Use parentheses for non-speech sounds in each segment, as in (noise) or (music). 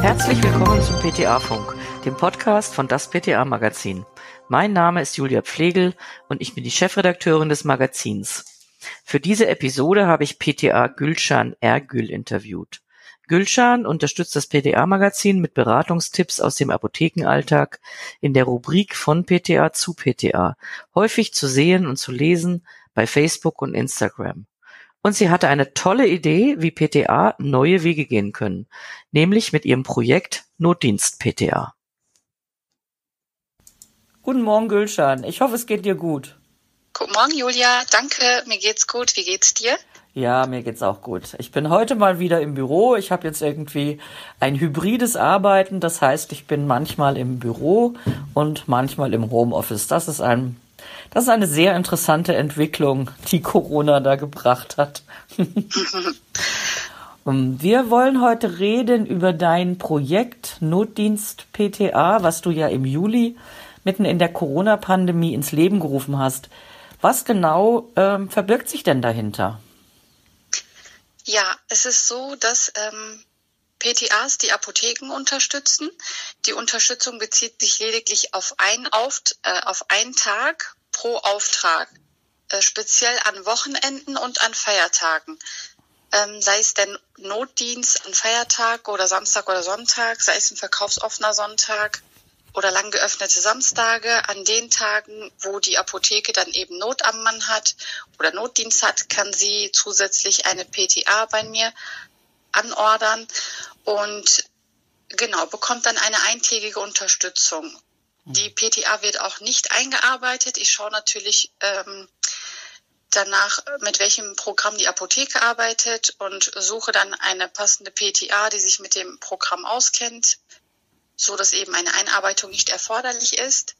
Herzlich willkommen zum PTA-Funk, dem Podcast von das PTA-Magazin. Mein Name ist Julia Pflegel und ich bin die Chefredakteurin des Magazins. Für diese Episode habe ich PTA Gülschan Ergül interviewt. Gülschan unterstützt das PTA-Magazin mit Beratungstipps aus dem Apothekenalltag in der Rubrik von PTA zu PTA, häufig zu sehen und zu lesen bei Facebook und Instagram. Und sie hatte eine tolle Idee, wie PTA neue Wege gehen können, nämlich mit ihrem Projekt Notdienst PTA. Guten Morgen, Gülschan. Ich hoffe, es geht dir gut. Guten Morgen, Julia. Danke, mir geht's gut. Wie geht's dir? Ja, mir geht's auch gut. Ich bin heute mal wieder im Büro. Ich habe jetzt irgendwie ein hybrides Arbeiten. Das heißt, ich bin manchmal im Büro und manchmal im Homeoffice. Das ist ein, das ist eine sehr interessante Entwicklung, die Corona da gebracht hat. (laughs) Wir wollen heute reden über dein Projekt Notdienst PTA, was du ja im Juli mitten in der Corona-Pandemie ins Leben gerufen hast. Was genau ähm, verbirgt sich denn dahinter? Ja, es ist so, dass ähm, PTAs die Apotheken unterstützen. Die Unterstützung bezieht sich lediglich auf einen, auf, äh, auf einen Tag pro Auftrag, äh, speziell an Wochenenden und an Feiertagen. Ähm, sei es der Notdienst an Feiertag oder Samstag oder Sonntag, sei es ein verkaufsoffener Sonntag oder lang geöffnete Samstage. An den Tagen, wo die Apotheke dann eben Not am Mann hat oder Notdienst hat, kann sie zusätzlich eine PTA bei mir anordern und genau, bekommt dann eine eintägige Unterstützung. Die PTA wird auch nicht eingearbeitet. Ich schaue natürlich ähm, danach, mit welchem Programm die Apotheke arbeitet und suche dann eine passende PTA, die sich mit dem Programm auskennt, so dass eben eine Einarbeitung nicht erforderlich ist.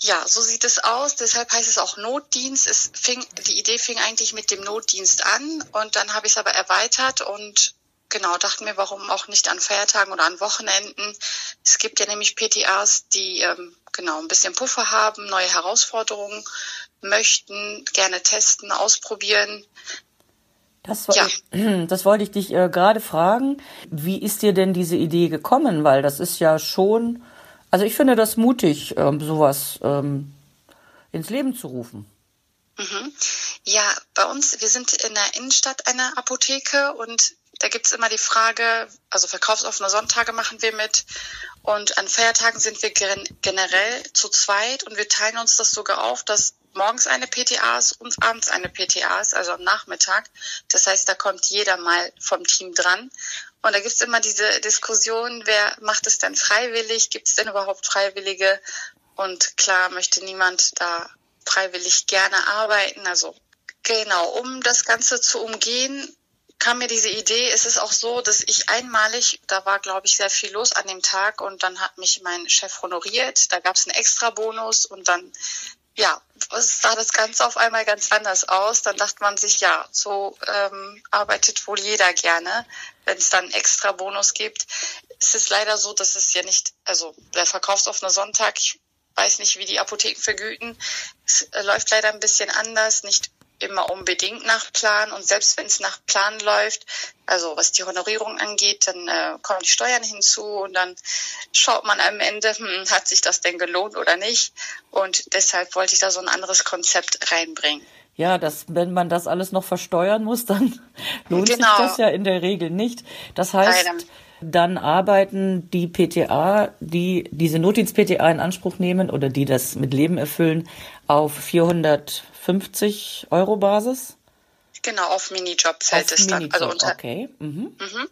Ja, so sieht es aus. Deshalb heißt es auch Notdienst. Es fing, die Idee fing eigentlich mit dem Notdienst an und dann habe ich es aber erweitert und genau dachten mir, warum auch nicht an Feiertagen oder an Wochenenden. Es gibt ja nämlich PTAs, die ähm, genau ein bisschen Puffer haben, neue Herausforderungen möchten, gerne testen, ausprobieren. Das, ja. (clears throat) das wollte ich dich äh, gerade fragen. Wie ist dir denn diese Idee gekommen? Weil das ist ja schon, also ich finde das mutig, ähm, sowas ähm, ins Leben zu rufen. Mhm. Ja, bei uns, wir sind in der Innenstadt eine Apotheke und da gibt's immer die Frage, also verkaufsoffene Sonntage machen wir mit und an Feiertagen sind wir generell zu zweit und wir teilen uns das sogar auf, dass morgens eine PTA ist und abends eine PTA ist, also am Nachmittag. Das heißt, da kommt jeder mal vom Team dran. Und da gibt's immer diese Diskussion, wer macht es denn freiwillig? Gibt es denn überhaupt Freiwillige? Und klar möchte niemand da freiwillig gerne arbeiten. Also genau, um das Ganze zu umgehen, kam mir diese Idee. Es ist auch so, dass ich einmalig, da war, glaube ich, sehr viel los an dem Tag und dann hat mich mein Chef honoriert. Da gab es einen extra Bonus und dann, ja, sah das Ganze auf einmal ganz anders aus. Dann dachte man sich, ja, so ähm, arbeitet wohl jeder gerne, wenn es dann extra Bonus gibt. Es ist leider so, dass es ja nicht, also der verkaufsoffene Sonntag, ich weiß nicht, wie die Apotheken vergüten. Es äh, läuft leider ein bisschen anders, nicht immer unbedingt nach Plan und selbst wenn es nach Plan läuft, also was die Honorierung angeht, dann äh, kommen die Steuern hinzu und dann schaut man am Ende, hm, hat sich das denn gelohnt oder nicht und deshalb wollte ich da so ein anderes Konzept reinbringen. Ja, das, wenn man das alles noch versteuern muss, dann (laughs) lohnt genau. sich das ja in der Regel nicht. Das heißt, Leider. Dann arbeiten die PTA, die diese Notdienst-PTA in Anspruch nehmen oder die das mit Leben erfüllen, auf 400 50 Euro Basis? Genau, auf Minijob fällt auf es Minijob, dann. Also unter, okay. Mhm. Mhm.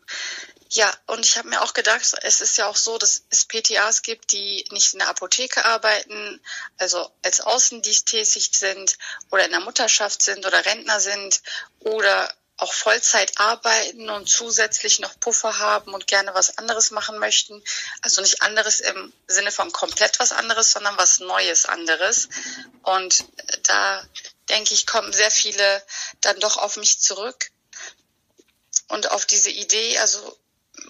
Ja, und ich habe mir auch gedacht, es ist ja auch so, dass es PTAs gibt, die nicht in der Apotheke arbeiten, also als Außendienst tätig sind oder in der Mutterschaft sind oder Rentner sind oder auch Vollzeit arbeiten und zusätzlich noch Puffer haben und gerne was anderes machen möchten. Also nicht anderes im Sinne von komplett was anderes, sondern was Neues anderes. Und da denke ich, kommen sehr viele dann doch auf mich zurück und auf diese Idee. Also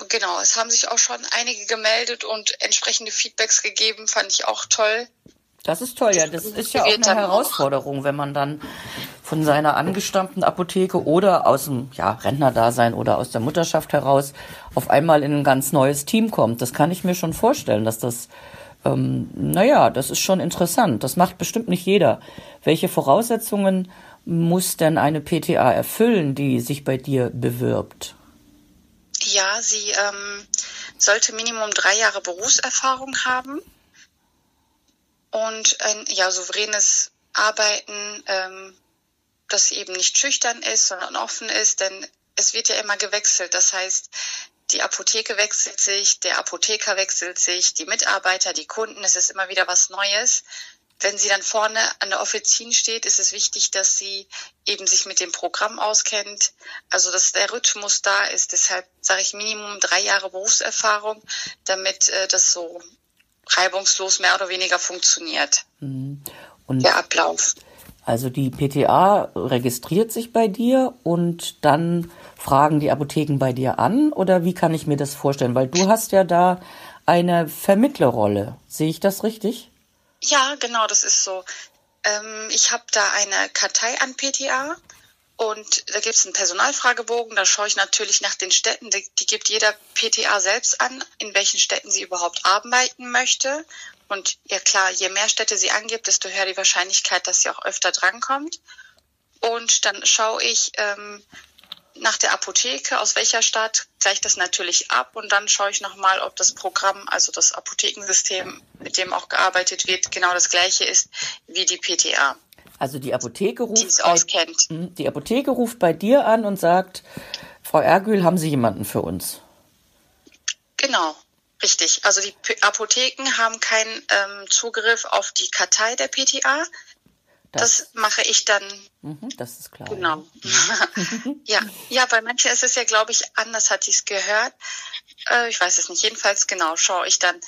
genau, es haben sich auch schon einige gemeldet und entsprechende Feedbacks gegeben, fand ich auch toll. Das ist toll, ja. Das ist ja auch eine Herausforderung, wenn man dann von seiner angestammten Apotheke oder aus dem ja, Rentnerdasein oder aus der Mutterschaft heraus auf einmal in ein ganz neues Team kommt. Das kann ich mir schon vorstellen, dass das, ähm, naja, das ist schon interessant. Das macht bestimmt nicht jeder. Welche Voraussetzungen muss denn eine PTA erfüllen, die sich bei dir bewirbt? Ja, sie ähm, sollte Minimum drei Jahre Berufserfahrung haben und ein ja, souveränes Arbeiten, ähm, das eben nicht schüchtern ist, sondern offen ist, denn es wird ja immer gewechselt. Das heißt, die Apotheke wechselt sich, der Apotheker wechselt sich, die Mitarbeiter, die Kunden, es ist immer wieder was Neues. Wenn sie dann vorne an der Offizin steht, ist es wichtig, dass sie eben sich mit dem Programm auskennt, also dass der Rhythmus da ist. Deshalb sage ich Minimum drei Jahre Berufserfahrung, damit äh, das so reibungslos mehr oder weniger funktioniert. Mhm. Und der Ablauf. Also die PTA registriert sich bei dir und dann fragen die Apotheken bei dir an oder wie kann ich mir das vorstellen? Weil du hast ja da eine Vermittlerrolle. Sehe ich das richtig? Ja, genau, das ist so. Ähm, ich habe da eine Kartei an PTA und da gibt es einen Personalfragebogen, da schaue ich natürlich nach den Städten, die, die, gibt jeder PTA selbst an, in welchen Städten sie überhaupt arbeiten möchte. Und ja klar, je mehr Städte sie angibt, desto höher die Wahrscheinlichkeit, dass sie auch öfter drankommt. Und dann schaue ich ähm, nach der Apotheke, aus welcher Stadt, gleiche das natürlich ab und dann schaue ich nochmal, ob das Programm, also das Apothekensystem, mit dem auch gearbeitet wird, genau das gleiche ist wie die PTA. Also die Apotheke ruft, bei, hm, die Apotheke ruft bei dir an und sagt, Frau Ergül, haben Sie jemanden für uns? Genau, richtig. Also die Apotheken haben keinen ähm, Zugriff auf die Kartei der PTA. Das, das mache ich dann. Mhm, das ist klar. Genau. ja, (laughs) (laughs) ja, bei manchen ist es ja, glaube ich, anders, hatte ich es gehört. Äh, ich weiß es nicht. Jedenfalls genau schaue ich dann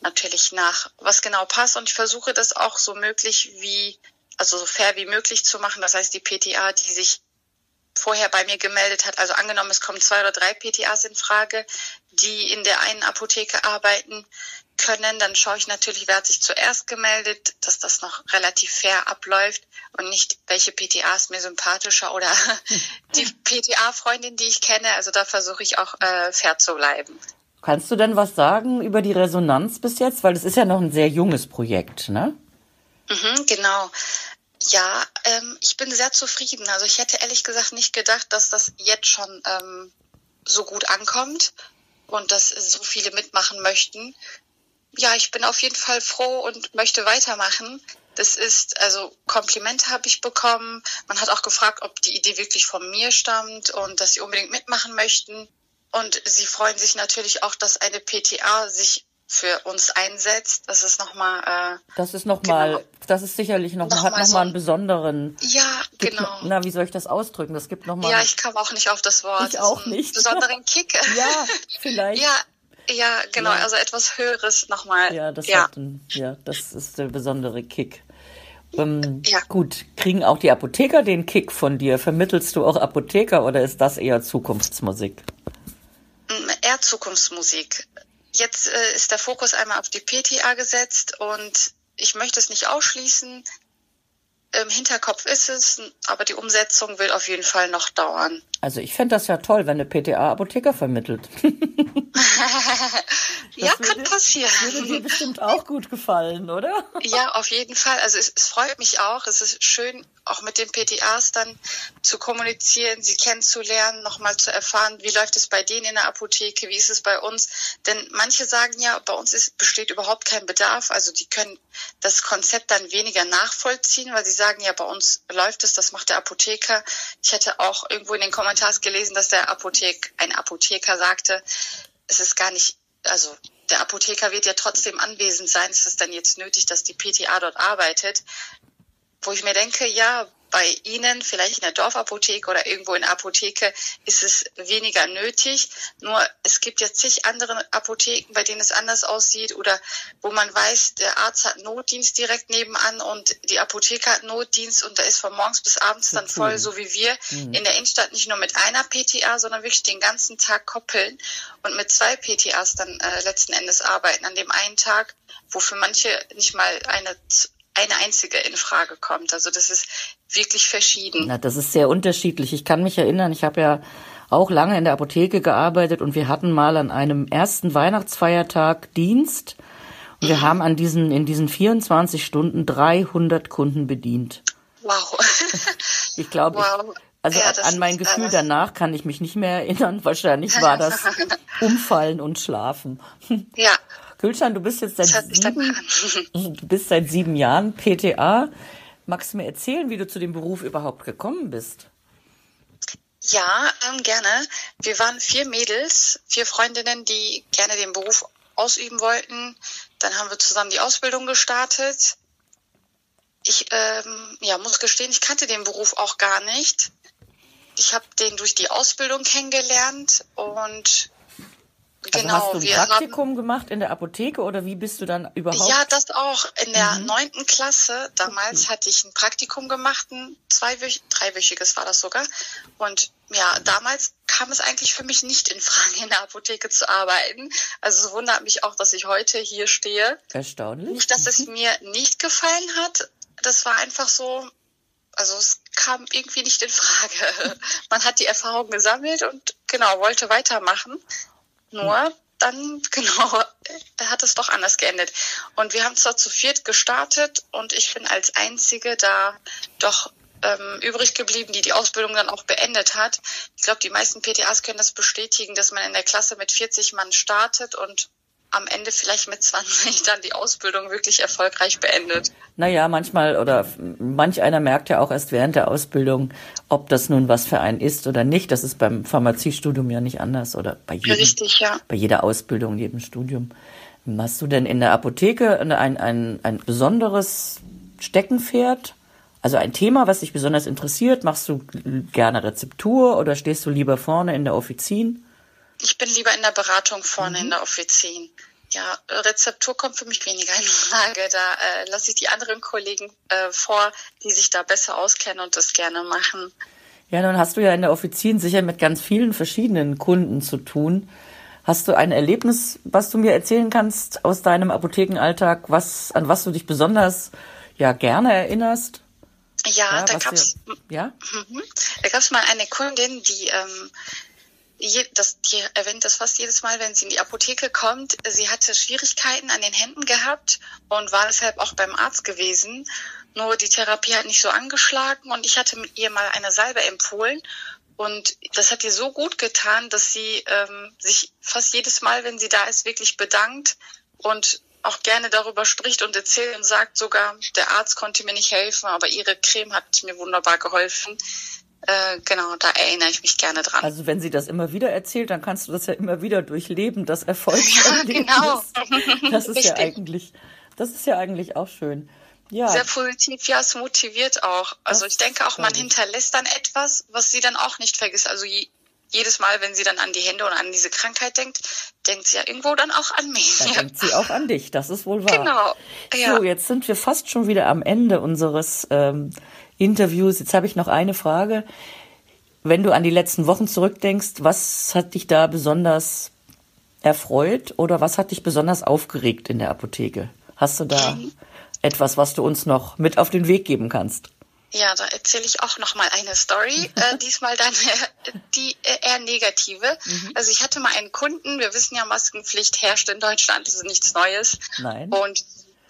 natürlich nach, was genau passt und ich versuche das auch so möglich wie also so fair wie möglich zu machen. Das heißt, die PTA, die sich vorher bei mir gemeldet hat, also angenommen, es kommen zwei oder drei PTAs in Frage, die in der einen Apotheke arbeiten können, dann schaue ich natürlich, wer hat sich zuerst gemeldet, dass das noch relativ fair abläuft und nicht, welche PTA ist mir sympathischer oder (laughs) die PTA-Freundin, die ich kenne. Also da versuche ich auch äh, fair zu bleiben. Kannst du denn was sagen über die Resonanz bis jetzt? Weil es ist ja noch ein sehr junges Projekt, ne? Mhm, genau. Ja, ähm, ich bin sehr zufrieden. Also ich hätte ehrlich gesagt nicht gedacht, dass das jetzt schon ähm, so gut ankommt und dass so viele mitmachen möchten. Ja, ich bin auf jeden Fall froh und möchte weitermachen. Das ist, also Komplimente habe ich bekommen. Man hat auch gefragt, ob die Idee wirklich von mir stammt und dass sie unbedingt mitmachen möchten. Und sie freuen sich natürlich auch, dass eine PTA sich für uns einsetzt. Das ist nochmal. Äh, das ist nochmal, genau. Das ist sicherlich noch, noch hat nochmal so einen besonderen. Ja, genau. Noch, na, wie soll ich das ausdrücken? Das gibt nochmal. Ja, ich kam auch nicht auf das Wort. Ich auch nicht. Besonderen Kick. (laughs) ja, vielleicht. ja, ja, genau. Ja. Also etwas Höheres nochmal. Ja, das ja. Hat ein, ja, das ist der besondere Kick. Ähm, ja. Gut, kriegen auch die Apotheker den Kick von dir? Vermittelst du auch Apotheker oder ist das eher Zukunftsmusik? Mm, eher Zukunftsmusik. Jetzt äh, ist der Fokus einmal auf die PTA gesetzt und ich möchte es nicht ausschließen. Im Hinterkopf ist es, aber die Umsetzung will auf jeden Fall noch dauern. Also ich fände das ja toll, wenn eine PTA Apotheker vermittelt. (laughs) ja, kann passieren. Würde dir bestimmt auch gut gefallen, oder? ja, auf jeden Fall. Also es, es, freut mich auch. Es ist schön, auch mit den PTAs dann zu kommunizieren, sie kennenzulernen, nochmal zu erfahren, wie läuft es bei denen in der Apotheke, wie ist es bei uns. Denn manche sagen ja, bei uns ist, besteht überhaupt kein Bedarf. Also die können das Konzept dann weniger nachvollziehen, weil sie sagen, ja, bei uns läuft es, das macht der Apotheker. Ich hätte auch irgendwo in den Kommentars gelesen, dass der Apothek, ein Apotheker sagte, es ist gar nicht, also der Apotheker wird ja trotzdem anwesend sein. Ist es dann jetzt nötig, dass die PTA dort arbeitet? Wo ich mir denke, ja, bei Ihnen, vielleicht in der Dorfapotheke oder irgendwo in der Apotheke, ist es weniger nötig. Nur es gibt jetzt zig andere Apotheken, bei denen es anders aussieht oder wo man weiß, der Arzt hat Notdienst direkt nebenan und die Apotheke hat Notdienst und da ist von morgens bis abends dann voll, so wie wir mhm. in der Innenstadt nicht nur mit einer PTA, sondern wirklich den ganzen Tag koppeln und mit zwei PTAs dann äh, letzten Endes arbeiten an dem einen Tag, wo für manche nicht mal eine eine einzige in Frage kommt. Also das ist wirklich verschieden. Na, das ist sehr unterschiedlich. Ich kann mich erinnern, ich habe ja auch lange in der Apotheke gearbeitet und wir hatten mal an einem ersten Weihnachtsfeiertag Dienst und wir mhm. haben an diesen, in diesen 24 Stunden 300 Kunden bedient. Wow. (laughs) ich glaube, wow. also ja, an mein Gefühl äh, danach kann ich mich nicht mehr erinnern. (laughs) Wahrscheinlich war das (laughs) Umfallen und Schlafen. Ja, Gülcan, du bist jetzt seit sieben, (laughs) du bist seit sieben Jahren PTA. Magst du mir erzählen, wie du zu dem Beruf überhaupt gekommen bist? Ja, ähm, gerne. Wir waren vier Mädels, vier Freundinnen, die gerne den Beruf ausüben wollten. Dann haben wir zusammen die Ausbildung gestartet. Ich ähm, ja, muss gestehen, ich kannte den Beruf auch gar nicht. Ich habe den durch die Ausbildung kennengelernt und also genau, hast du ein Praktikum haben, gemacht in der Apotheke oder wie bist du dann überhaupt? Ja, das auch. In der mhm. neunten mhm. Klasse, damals okay. hatte ich ein Praktikum gemacht, ein zweiwöch, dreiwöchiges war das sogar. Und ja, damals kam es eigentlich für mich nicht in Frage, in der Apotheke zu arbeiten. Also es wundert mich auch, dass ich heute hier stehe. Erstaunlich. Nicht, dass es mhm. mir nicht gefallen hat. Das war einfach so, also es kam irgendwie nicht in Frage. (laughs) Man hat die Erfahrung gesammelt und genau, wollte weitermachen. Nur dann, (laughs) genau, hat es doch anders geendet. Und wir haben zwar zu viert gestartet und ich bin als Einzige da doch ähm, übrig geblieben, die die Ausbildung dann auch beendet hat. Ich glaube, die meisten PTAs können das bestätigen, dass man in der Klasse mit 40 Mann startet und am Ende vielleicht mit 20 (laughs) dann die Ausbildung wirklich erfolgreich beendet. Naja, manchmal oder manch einer merkt ja auch erst während der Ausbildung, ob das nun was für einen ist oder nicht. Das ist beim Pharmaziestudium ja nicht anders oder bei, jedem, Richtig, ja. bei jeder Ausbildung, jedem Studium. Hast du denn in der Apotheke ein, ein, ein besonderes Steckenpferd? Also ein Thema, was dich besonders interessiert? Machst du gerne Rezeptur oder stehst du lieber vorne in der Offizin? Ich bin lieber in der Beratung vorne mhm. in der Offizin. Ja, Rezeptur kommt für mich weniger in Frage. Da äh, lasse ich die anderen Kollegen äh, vor, die sich da besser auskennen und das gerne machen. Ja, nun hast du ja in der Offizin sicher mit ganz vielen verschiedenen Kunden zu tun. Hast du ein Erlebnis, was du mir erzählen kannst aus deinem Apothekenalltag, was, an was du dich besonders ja gerne erinnerst? Ja, ja da gab's, ja? Mhm. da gab's mal eine Kundin, die ähm, je, das, die erwähnt das fast jedes Mal, wenn sie in die Apotheke kommt. Sie hatte Schwierigkeiten an den Händen gehabt und war deshalb auch beim Arzt gewesen. Nur die Therapie hat nicht so angeschlagen und ich hatte ihr mal eine Salbe empfohlen. Und das hat ihr so gut getan, dass sie ähm, sich fast jedes Mal, wenn sie da ist, wirklich bedankt und auch gerne darüber spricht und erzählt und sagt sogar, der Arzt konnte mir nicht helfen, aber ihre Creme hat mir wunderbar geholfen. Äh, genau, da erinnere ich mich gerne dran. Also wenn sie das immer wieder erzählt, dann kannst du das ja immer wieder durchleben, das Erfolgserlebnis. (laughs) Ja, genau. Das ist ja eigentlich, das ist ja eigentlich auch schön. Ja. Sehr positiv, ja, es motiviert auch. Also das ich denke auch, man hinterlässt dann etwas, was sie dann auch nicht vergisst. Also je, jedes Mal, wenn sie dann an die Hände und an diese Krankheit denkt, denkt sie ja irgendwo dann auch an mich. Dann denkt sie auch an dich, das ist wohl wahr. Genau. Ja. So, jetzt sind wir fast schon wieder am Ende unseres ähm, Interviews. Jetzt habe ich noch eine Frage. Wenn du an die letzten Wochen zurückdenkst, was hat dich da besonders erfreut oder was hat dich besonders aufgeregt in der Apotheke? Hast du da mhm. etwas, was du uns noch mit auf den Weg geben kannst? Ja, da erzähle ich auch noch mal eine Story. (laughs) äh, diesmal dann äh, (laughs) die äh, eher negative. Mhm. Also ich hatte mal einen Kunden. Wir wissen ja, Maskenpflicht herrscht in Deutschland. Das ist nichts Neues. Nein. Und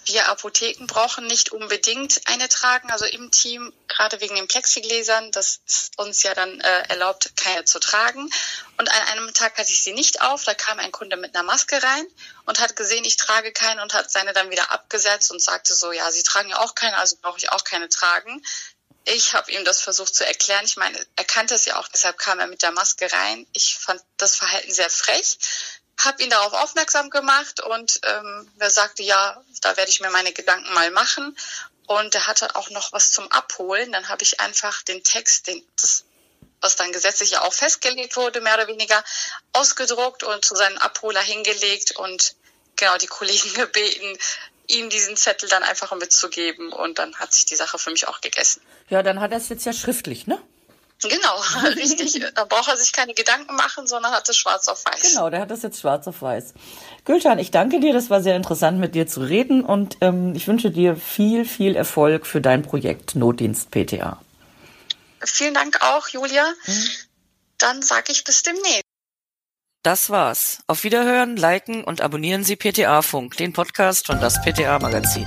wir Apotheken brauchen nicht unbedingt eine tragen, also im Team, gerade wegen den Plexigläsern, das ist uns ja dann äh, erlaubt, keine zu tragen. Und an einem Tag hatte ich sie nicht auf, da kam ein Kunde mit einer Maske rein und hat gesehen, ich trage keine und hat seine dann wieder abgesetzt und sagte so, ja, Sie tragen ja auch keine, also brauche ich auch keine tragen. Ich habe ihm das versucht zu erklären. Ich meine, er kannte es ja auch, deshalb kam er mit der Maske rein. Ich fand das Verhalten sehr frech habe ihn darauf aufmerksam gemacht und ähm, er sagte, ja, da werde ich mir meine Gedanken mal machen. und der hatte auch noch was zum Abholen. Dann habe ich einfach den Text, den, das, was dann gesetzlich ja auch festgelegt wurde, mehr oder weniger ausgedruckt und zu seinem Abholer hingelegt und genau die Kollegen (laughs) gebeten, ihm diesen Zettel dann einfach mitzugeben und dann hat sich die Sache für mich auch gegessen. Ja, dann hat er es jetzt ja schriftlich, ne? Genau, (laughs) richtig. (laughs) Da braucht er sich keine Gedanken machen, sondern hat es schwarz auf weiß. Genau, der hat es jetzt schwarz auf weiß. Gülcan, ich danke dir. Das war sehr interessant, mit dir zu reden und ähm, ich wünsche dir viel, viel Erfolg für dein Projekt Notdienst PTA. Vielen Dank auch, Julia. Mhm. Dann sage ich bis demnächst. Das war's. Auf Wiederhören, liken und abonnieren Sie PTA Funk, den Podcast von das PTA Magazin.